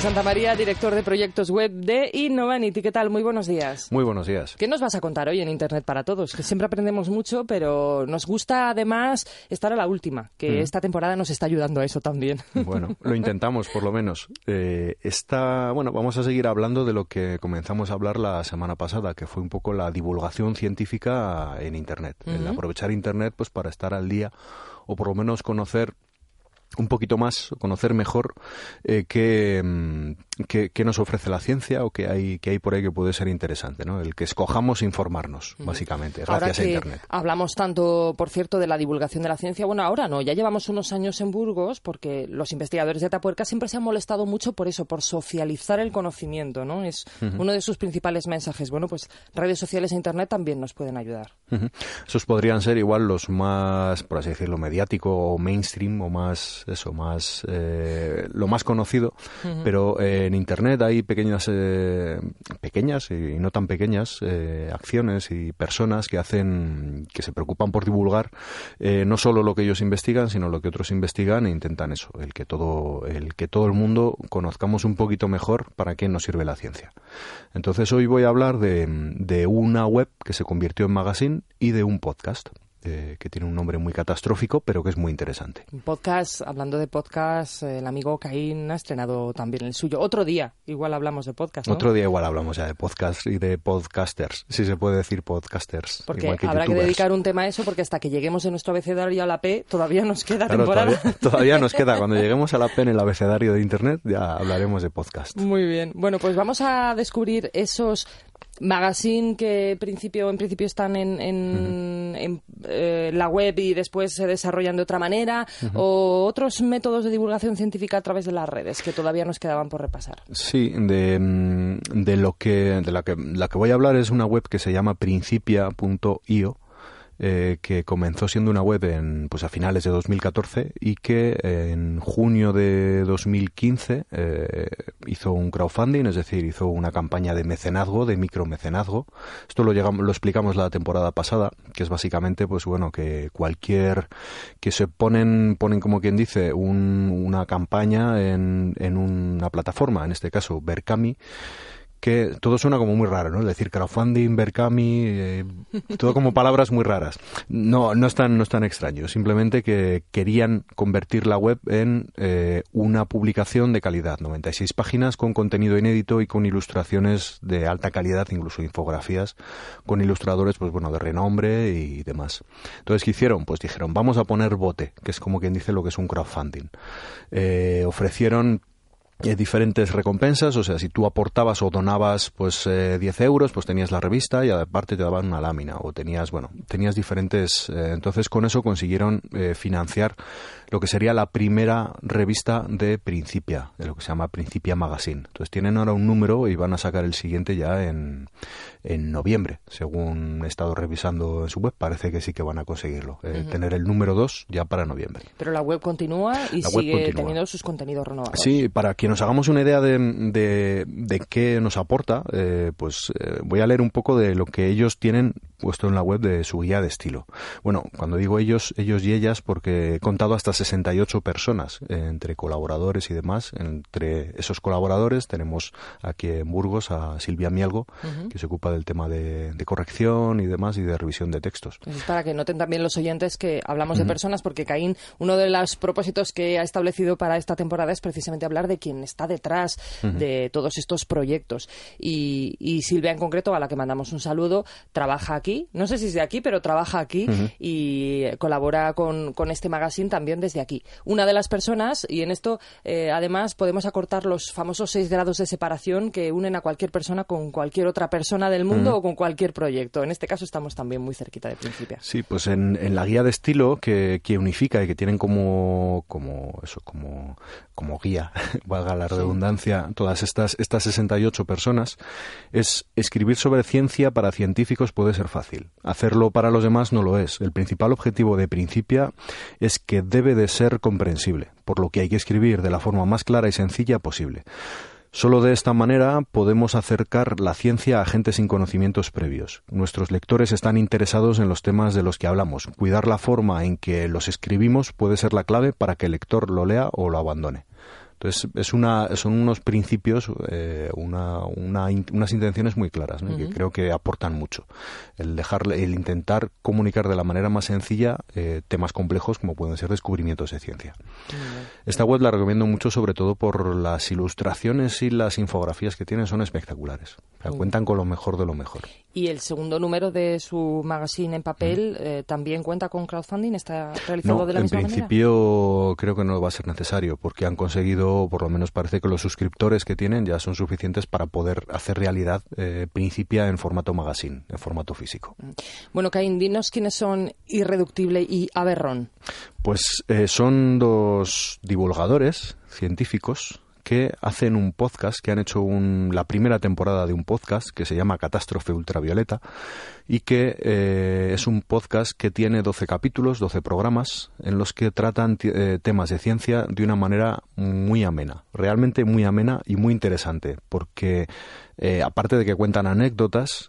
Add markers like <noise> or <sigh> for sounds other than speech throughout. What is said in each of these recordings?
Santa María, director de proyectos web de Innovanity. ¿Qué tal? Muy buenos días. Muy buenos días. ¿Qué nos vas a contar hoy en Internet para Todos? Que siempre aprendemos mucho, pero nos gusta además estar a la última, que Mm. esta temporada nos está ayudando a eso también. <laughs> Bueno, lo intentamos por lo menos. Eh, esta, bueno, vamos a seguir hablando de lo que comenzamos a hablar la semana pasada, que fue un poco la divulgación científica en Internet. El aprovechar Internet pues para estar al día o por lo menos conocer un poquito más, conocer mejor eh, qué, mm, qué- qué nos ofrece la ciencia o qué hay, qué hay por ahí que puede ser interesante, ¿no? El que escojamos informarnos, básicamente, Ahora gracias a que Internet. hablamos tanto, por cierto, de la divulgación de la ciencia, bueno, ahora no, ya llevamos unos años en Burgos porque los investigadores de Atapuerca siempre se han molestado mucho por eso, por socializar el conocimiento, ¿no? Es uno de sus principales mensajes. Bueno, pues redes sociales e Internet también nos pueden ayudar. Esos podrían ser igual los más, por así decirlo, mediático o mainstream o más, eso, más, eh, lo más conocido. Pero eh, en Internet hay pequeñas, eh, pequeñas y no tan pequeñas eh, acciones y personas que hacen, que se preocupan por divulgar no solo lo que ellos investigan, sino lo que otros investigan e intentan eso, el que todo, el que todo el mundo conozcamos un poquito mejor para qué nos sirve la ciencia. Entonces hoy voy a hablar de, de una web que se convirtió en magazine y de un podcast. Eh, que tiene un nombre muy catastrófico, pero que es muy interesante. Un podcast, hablando de podcast, el amigo Caín ha estrenado también el suyo. Otro día, igual hablamos de podcast, ¿no? Otro día igual hablamos ya de podcast y de podcasters, si se puede decir podcasters. Porque igual que habrá que dedicar un tema a eso, porque hasta que lleguemos en nuestro abecedario a la P, todavía nos queda Claro, temporada. todavía, <laughs> todavía nos queda. Cuando lleguemos a la P en el abecedario de Internet, ya hablaremos de podcast. Muy bien. Bueno, pues vamos a descubrir esos magazine que principio, en principio están en, en- en, eh, la web y después se desarrollan de otra manera, o otros métodos de divulgación científica a través de las redes que todavía nos quedaban por repasar. Sí, de, mm, de lo que de la que la que voy a hablar es una web que se llama principia.io eh, que comenzó siendo una web en, pues a finales de 2014 y que eh, en junio de 2015 eh, hizo un crowdfunding, es decir, hizo una campaña de mecenazgo, de micromecenazgo. Esto lo, llegamos, lo explicamos la temporada pasada, que es básicamente, pues bueno, que cualquier que se ponen, ponen como quien dice, un- una campaña en, en una plataforma, en este caso Berkami, que todo suena como muy raro, ¿no? Es decir, crowdfunding, Berkami, eh, todo como palabras muy raras. No, no es tan, no es tan extraño. Simplemente que querían convertir la web en eh, una publicación de calidad. 96 páginas con contenido inédito y con ilustraciones de alta calidad, incluso infografías, con ilustradores, pues bueno, de renombre y demás. Entonces, ¿qué hicieron? Pues dijeron, vamos a poner bote, que es como quien dice lo que es un crowdfunding. Eh, ofrecieron eh, diferentes recompensas, o sea, si tú aportabas o donabas pues eh, 10 euros, pues tenías la revista y aparte te daban una lámina o tenías, bueno, tenías diferentes, eh, entonces con eso consiguieron eh, financiar lo que sería la primera revista de Principia, de lo que se llama Principia Magazine. Entonces tienen ahora un número y van a sacar el siguiente ya en, en noviembre, según he estado revisando en su web, parece que sí que van a conseguirlo, eh, Ujú. tener el número 2 ya para noviembre. Pero la web continúa y La sigue continúa. teniendo sus contenidos renovados. Sí, para que nos hagamos una idea de, de, de qué nos aporta, eh, pues eh, voy a leer un poco de lo que ellos tienen puesto en la web de su guía de estilo. Bueno, cuando digo ellos, ellos y ellas, porque he contado hasta 68 personas eh, entre colaboradores y demás. Entre esos colaboradores tenemos aquí en Burgos a Silvia Mielgo, que se ocupa del tema de, corrección y demás y de revisión de textos. Pues para que noten también los oyentes que hablamos de personas, porque Caín, uno de los propósitos que ha establecido para esta temporada es precisamente hablar de quién está detrás de todos estos proyectos. Y, Silvia en concreto, a la que mandamos un saludo, trabaja aquí, no sé si es de aquí, pero trabaja aquí y colabora con, este magazine también desde aquí. Una de las personas, y en esto eh, además podemos acortar los famosos seis grados de separación que unen a cualquier persona con cualquier otra persona del mundo o con cualquier proyecto. En este caso estamos también muy cerquita de Principia. Sí, pues en, la guía de estilo que, que, unifica y que tienen como, como eso, como, como guía, <laughs> valga la redundancia, todas estas, estas 68 personas, es escribir sobre ciencia para científicos puede ser fácil. Hacerlo para los demás no lo es. El principal objetivo de Principia es que debe de ser comprensible, por lo que hay que escribir de la forma más clara y sencilla posible. Solo de esta manera podemos acercar la ciencia a gente sin conocimientos previos. Nuestros lectores están interesados en los temas de los que hablamos. Cuidar la forma en que los escribimos puede ser la clave para que el lector lo lea o lo abandone. Entonces, es una, son unos principios, eh, una, unas intenciones muy claras, que creo que aportan mucho. El, dejar, el intentar comunicar de la manera más sencilla eh, temas complejos como pueden ser descubrimientos de ciencia. Esta web la recomiendo mucho, sobre todo por las ilustraciones y las infografías que tienen, son espectaculares. cuentan con lo mejor de lo mejor. Y el segundo número de su magazine en papel eh, también cuenta con crowdfunding, está realizado de la misma manera. En principio creo que no va a ser necesario porque han conseguido por lo menos parece que los suscriptores que tienen ya son suficientes para poder hacer realidad eh, Principia en formato magazine, en formato físico. Bueno, Caín, dinos quiénes son Irreductible y Aberrón. Pues eh, son dos divulgadores científicos que hacen un podcast, que han hecho la primera temporada de un podcast que se llama Catástrofe Ultravioleta y que eh, es un podcast que tiene 12 capítulos, 12 programas en los que tratan eh, temas de ciencia de una manera muy amena, realmente muy amena y muy interesante, porque eh, aparte de que cuentan anécdotas,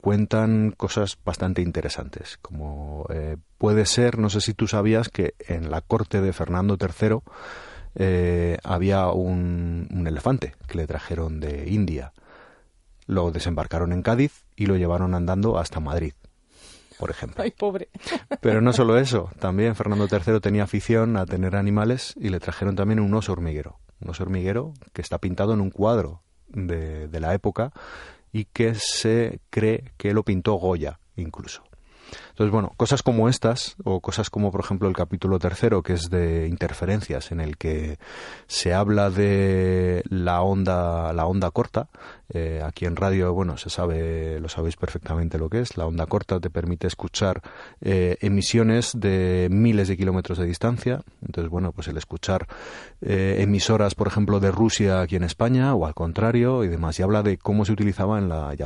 cuentan cosas bastante interesantes, como puede ser, no sé si tú sabías que en la corte de Fernando III eh, había un, elefante que le trajeron de India. Lo desembarcaron en Cádiz y lo llevaron andando hasta Madrid, por ejemplo. Ay, pobre. Pero no solo eso, también Fernando III tenía afición a tener animales y le trajeron también un oso hormiguero. Un oso hormiguero que está pintado en un cuadro de, de la época y que se cree que lo pintó Goya incluso. Entonces, bueno, cosas como estas, o cosas como, por ejemplo, el capítulo tercero, que es de interferencias, en el que se habla de la onda, la onda corta. Eh, aquí en radio, bueno, se sabe, lo sabéis perfectamente lo que es. La onda corta te permite escuchar eh, emisiones de miles de kilómetros de distancia. Entonces, bueno, pues el escuchar eh, emisoras, por ejemplo, de Rusia aquí en España, o al contrario, y demás. Y habla de cómo se utilizaba en la, y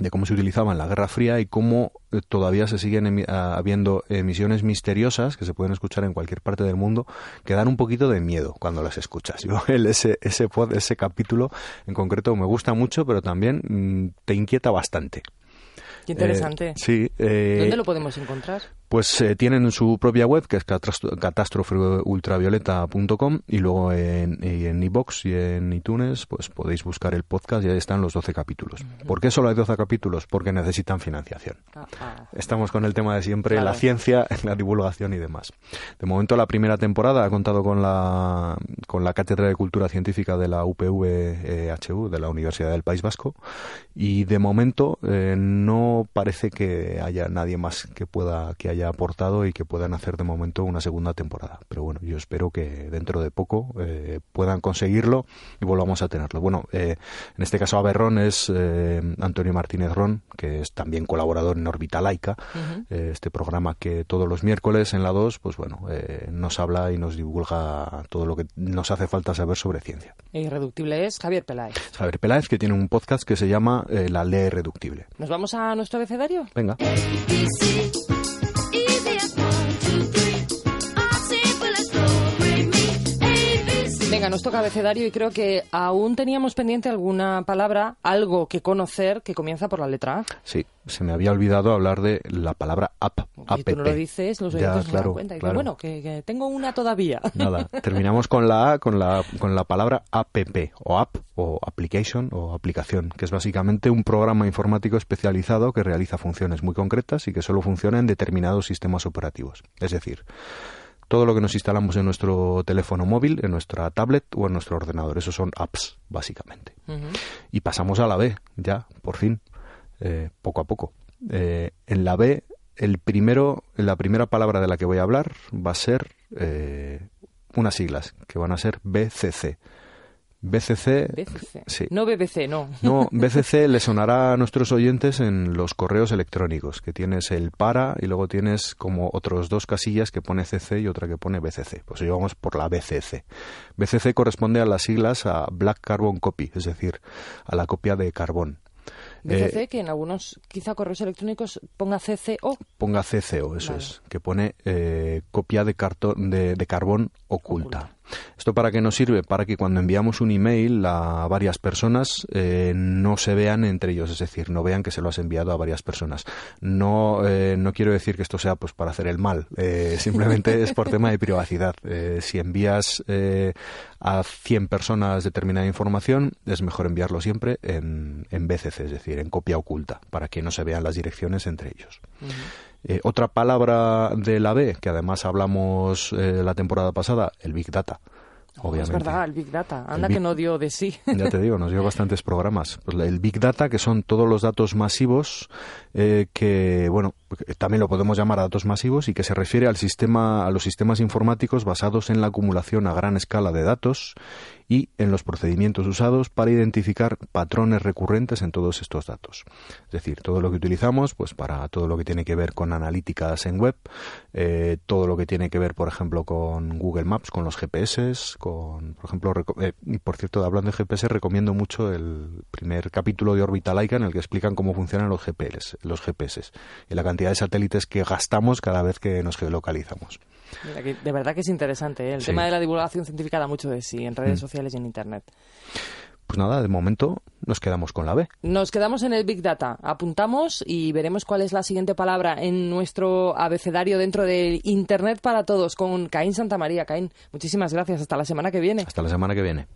de cómo se utilizaba en la Guerra Fría y cómo eh, todavía se siguen habiendo emisiones misteriosas que se pueden escuchar en cualquier parte del mundo que dan un poquito de miedo cuando las escuchas. <laughs> Yo, el, ese, ese, ese capítulo en concreto me gusta mucho, pero también mm, te inquieta bastante. Qué interesante. Eh, sí. Eh, ¿Dónde lo podemos encontrar? Pues eh, tienen su propia web, que es catástrofeultravioleta.com, y luego en, en iBox y en iTunes pues podéis buscar el podcast y ahí están los 12 capítulos. ¿Por qué solo hay 12 capítulos? Porque necesitan financiación. Ah, ah. Estamos con el tema de siempre, la ciencia, <laughs> la divulgación y demás. De momento la primera temporada ha contado con la, con la Cátedra de Cultura Científica de la UPV-HU, eh, de la Universidad del País Vasco, y de momento eh, no parece que haya nadie más que pueda que haya aportado y que puedan hacer de momento una segunda temporada. Pero bueno, yo espero que dentro de poco eh, puedan conseguirlo y volvamos a tenerlo. Bueno, eh, en este caso Aberrón es eh, Antonio Martínez Ron, que es también colaborador en Orbita Laica, este programa que todos los miércoles en la 2, pues bueno, nos habla y nos divulga todo lo que nos hace falta saber sobre ciencia. Irreductible es Javier Peláez. Javier Peláez, que tiene un podcast que se llama La Ley Reductible. ¿Nos vamos a nuestro abecedario? Venga. Venga, nos toca abecedario y creo que aún teníamos pendiente alguna palabra, algo que conocer que comienza por la letra A. Sí, se me había olvidado hablar de la palabra app. Y tú no lo dices, los Ya, oyentes no se dan claro, cuenta. Y claro. bueno, que, que tengo una todavía. <laughs> Nada, terminamos con la A, con la, con la palabra app, o app, o application, o aplicación, que es básicamente un programa informático especializado que realiza funciones muy concretas y que solo funciona en determinados sistemas operativos. Es decir, todo lo que nos instalamos en nuestro teléfono móvil, en nuestra tablet o en nuestro ordenador. Esos son apps, básicamente. Y pasamos a la B, ya, por fin, eh, poco a poco. Eh, en la B, el primero, la primera palabra de la que voy a hablar va a ser eh, unas siglas, que van a ser BCC. BCC, BCC. sí. No BBC, no. No, <laughs> BCC le sonará a nuestros oyentes en los correos electrónicos, que tienes el para y luego tienes como otros dos casillas que pone CC y otra que pone BCC. Pues hoy vamos por la BCC. BCC corresponde a las siglas a Black Carbon Copy, es decir, a la copia de carbón. BCC, Eh, que en algunos quizá correos electrónicos ponga CCO. ponga CCO, eso Vale. es, que pone eh, copia de, cartón, de, de carbón oculta. Oculta. ¿Esto para qué nos sirve? Para que cuando enviamos un email a varias personas eh, no se vean entre ellos, es decir, no vean que se lo has enviado a varias personas. No, eh, no quiero decir que esto sea pues para hacer el mal, eh, simplemente es por tema de privacidad. Eh, si envías a 100 personas determinada información, es mejor enviarlo siempre en, en BCC, es decir, en copia oculta, para que no se vean las direcciones entre ellos. Eh, otra palabra de la B, que además hablamos eh, la temporada pasada, el Big Data. Oh, Obviamente. es verdad, el Big Data. Anda Big- que no dio de sí. <laughs> Ya te digo, nos dio bastantes programas. Pues el Big Data, que son todos los datos masivos, eh, que, bueno, también lo podemos llamar datos masivos y que se refiere al sistema, a los sistemas informáticos basados en la acumulación a gran escala de datos y en los procedimientos usados para identificar patrones recurrentes en todos estos datos. Es decir, todo lo que utilizamos, pues para todo lo que tiene que ver con analíticas en web, eh, todo lo que tiene que ver, por ejemplo, con Google Maps, con los GPS, con, por ejemplo, eh, y por cierto, hablando de GPS, recomiendo mucho el primer capítulo de Orbital Laica en el que explican cómo funcionan los GPS, los GPS y la cantidad de satélites que gastamos cada vez que nos geolocalizamos. De verdad que es interesante. ¿eh? El Sí. tema de la divulgación científica da mucho de sí en redes Mm. Sociales y en Internet. Pues nada, de momento nos quedamos con la B. Nos quedamos en el Big Data. Apuntamos y veremos cuál es la siguiente palabra en nuestro abecedario dentro del Internet para todos con Caín Santamaría. Caín, muchísimas gracias. Hasta la semana que viene. Hasta la semana que viene.